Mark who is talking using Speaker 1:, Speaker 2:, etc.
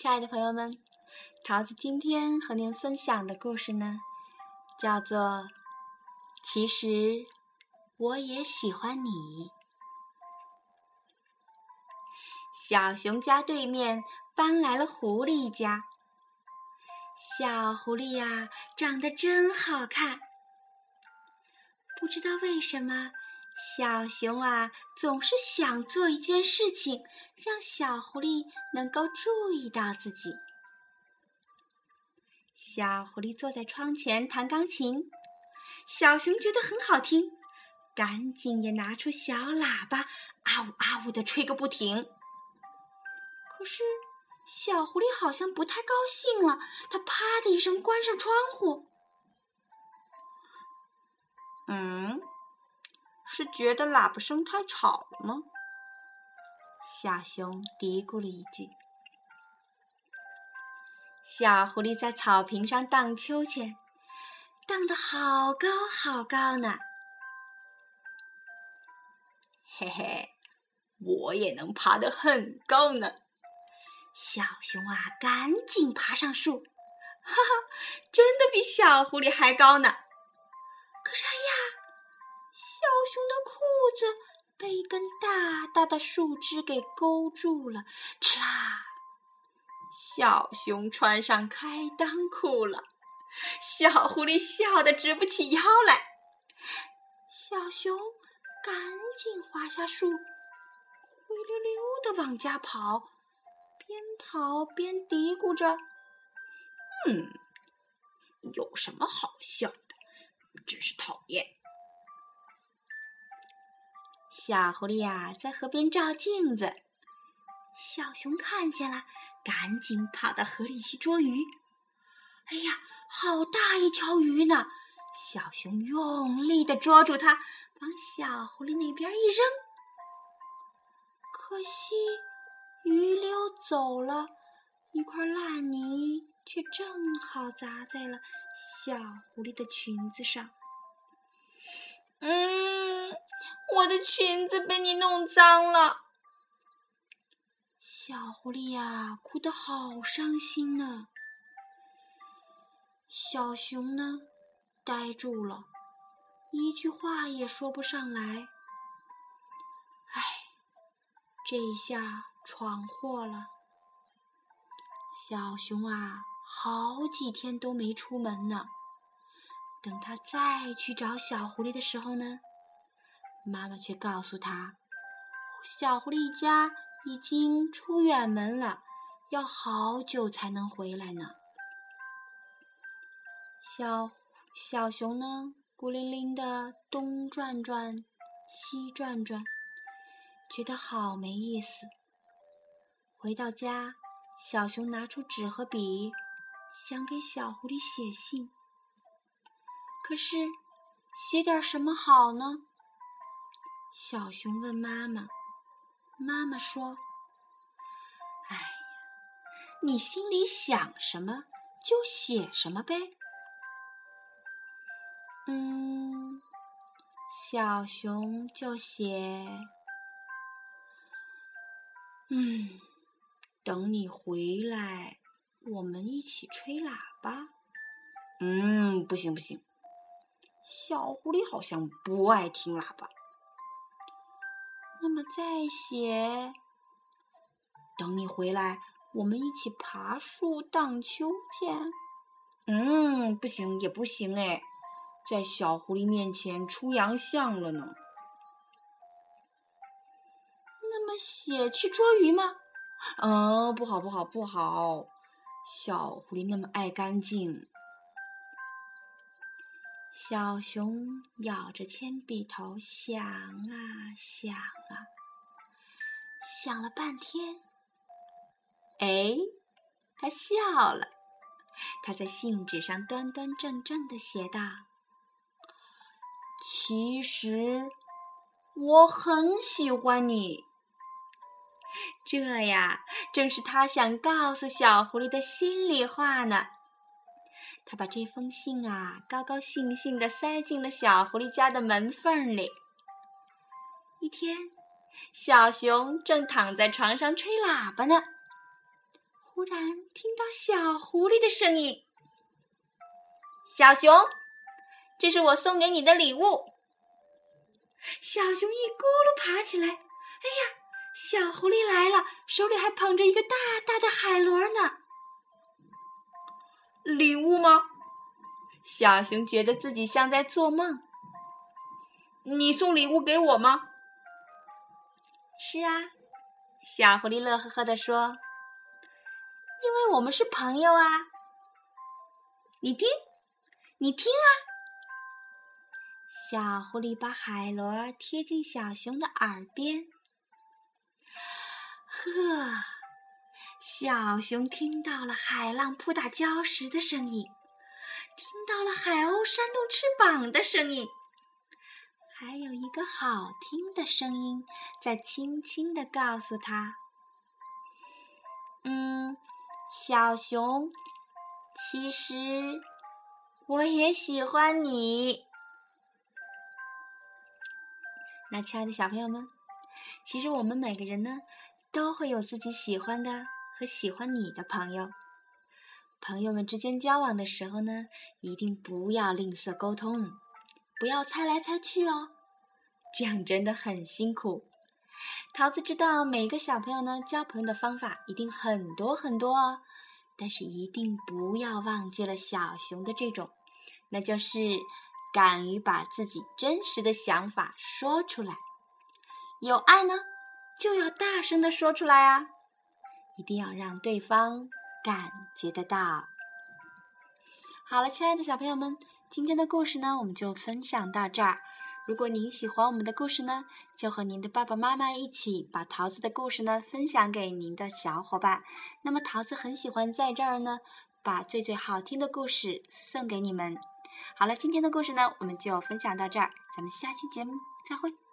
Speaker 1: 亲爱的朋友们，桃子今天和您分享的故事呢，叫做《其实我也喜欢你》。小熊家对面搬来了狐狸家，小狐狸呀，长得真好看。不知道为什么。小熊啊，总是想做一件事情，让小狐狸能够注意到自己。小狐狸坐在窗前弹钢琴，小熊觉得很好听，赶紧也拿出小喇叭，啊呜啊呜的吹个不停。可是小狐狸好像不太高兴了，它啪的一声关上窗户。嗯。是觉得喇叭声太吵了吗？小熊嘀咕了一句。小狐狸在草坪上荡秋千，荡得好高好高呢。嘿嘿，我也能爬得很高呢。小熊啊，赶紧爬上树，哈哈，真的比小狐狸还高呢。熊的裤子被一根大大的树枝给勾住了，哧啦！小熊穿上开裆裤了，小狐狸笑得直不起腰来。小熊赶紧滑下树，灰溜溜的往家跑，边跑边嘀咕着：“嗯，有什么好笑的？真是讨厌。”小狐狸呀，在河边照镜子。小熊看见了，赶紧跑到河里去捉鱼。哎呀，好大一条鱼呢！小熊用力的捉住它，往小狐狸那边一扔。可惜鱼溜走了，一块烂泥却正好砸在了小狐狸的裙子上。嗯。我的裙子被你弄脏了，小狐狸呀，哭得好伤心呢。小熊呢，呆住了，一句话也说不上来。唉，这一下闯祸了。小熊啊，好几天都没出门呢。等他再去找小狐狸的时候呢？妈妈却告诉他，小狐狸家已经出远门了，要好久才能回来呢。小小熊呢，孤零零的东转转，西转转，觉得好没意思。回到家，小熊拿出纸和笔，想给小狐狸写信。可是，写点什么好呢？小熊问妈妈：“妈妈说，哎呀，你心里想什么就写什么呗。”嗯，小熊就写：“嗯，等你回来，我们一起吹喇叭。”嗯，不行不行，小狐狸好像不爱听喇叭。那么再写，等你回来，我们一起爬树荡秋千。嗯，不行也不行哎，在小狐狸面前出洋相了呢。那么写去捉鱼吗？嗯，不好不好不好，小狐狸那么爱干净。小熊咬着铅笔头想啊想啊，想了半天，哎，他笑了。他在信纸上端端正正的写道：“其实我很喜欢你。”这呀，正是他想告诉小狐狸的心里话呢。他把这封信啊，高高兴兴地塞进了小狐狸家的门缝里。一天，小熊正躺在床上吹喇叭呢，忽然听到小狐狸的声音：“小熊，这是我送给你的礼物。”小熊一咕噜爬起来，哎呀，小狐狸来了，手里还捧着一个大大的海螺呢。礼物吗？小熊觉得自己像在做梦。你送礼物给我吗？是啊，小狐狸乐呵呵地说：“因为我们是朋友啊。”你听，你听啊！小狐狸把海螺贴近小熊的耳边，呵，小熊听到了海浪扑打礁石的声音，听到了海鸥扇动翅膀的声音。还有一个好听的声音在轻轻地告诉他：“嗯，小熊，其实我也喜欢你。”那亲爱的小朋友们，其实我们每个人呢，都会有自己喜欢的和喜欢你的朋友。朋友们之间交往的时候呢，一定不要吝啬沟通。不要猜来猜去哦，这样真的很辛苦。桃子知道每个小朋友呢交朋友的方法一定很多很多哦，但是一定不要忘记了小熊的这种，那就是敢于把自己真实的想法说出来。有爱呢，就要大声的说出来啊，一定要让对方感觉得到。好了，亲爱的小朋友们。今天的故事呢，我们就分享到这儿。如果您喜欢我们的故事呢，就和您的爸爸妈妈一起把桃子的故事呢分享给您的小伙伴。那么桃子很喜欢在这儿呢，把最最好听的故事送给你们。好了，今天的故事呢，我们就分享到这儿，咱们下期节目再会。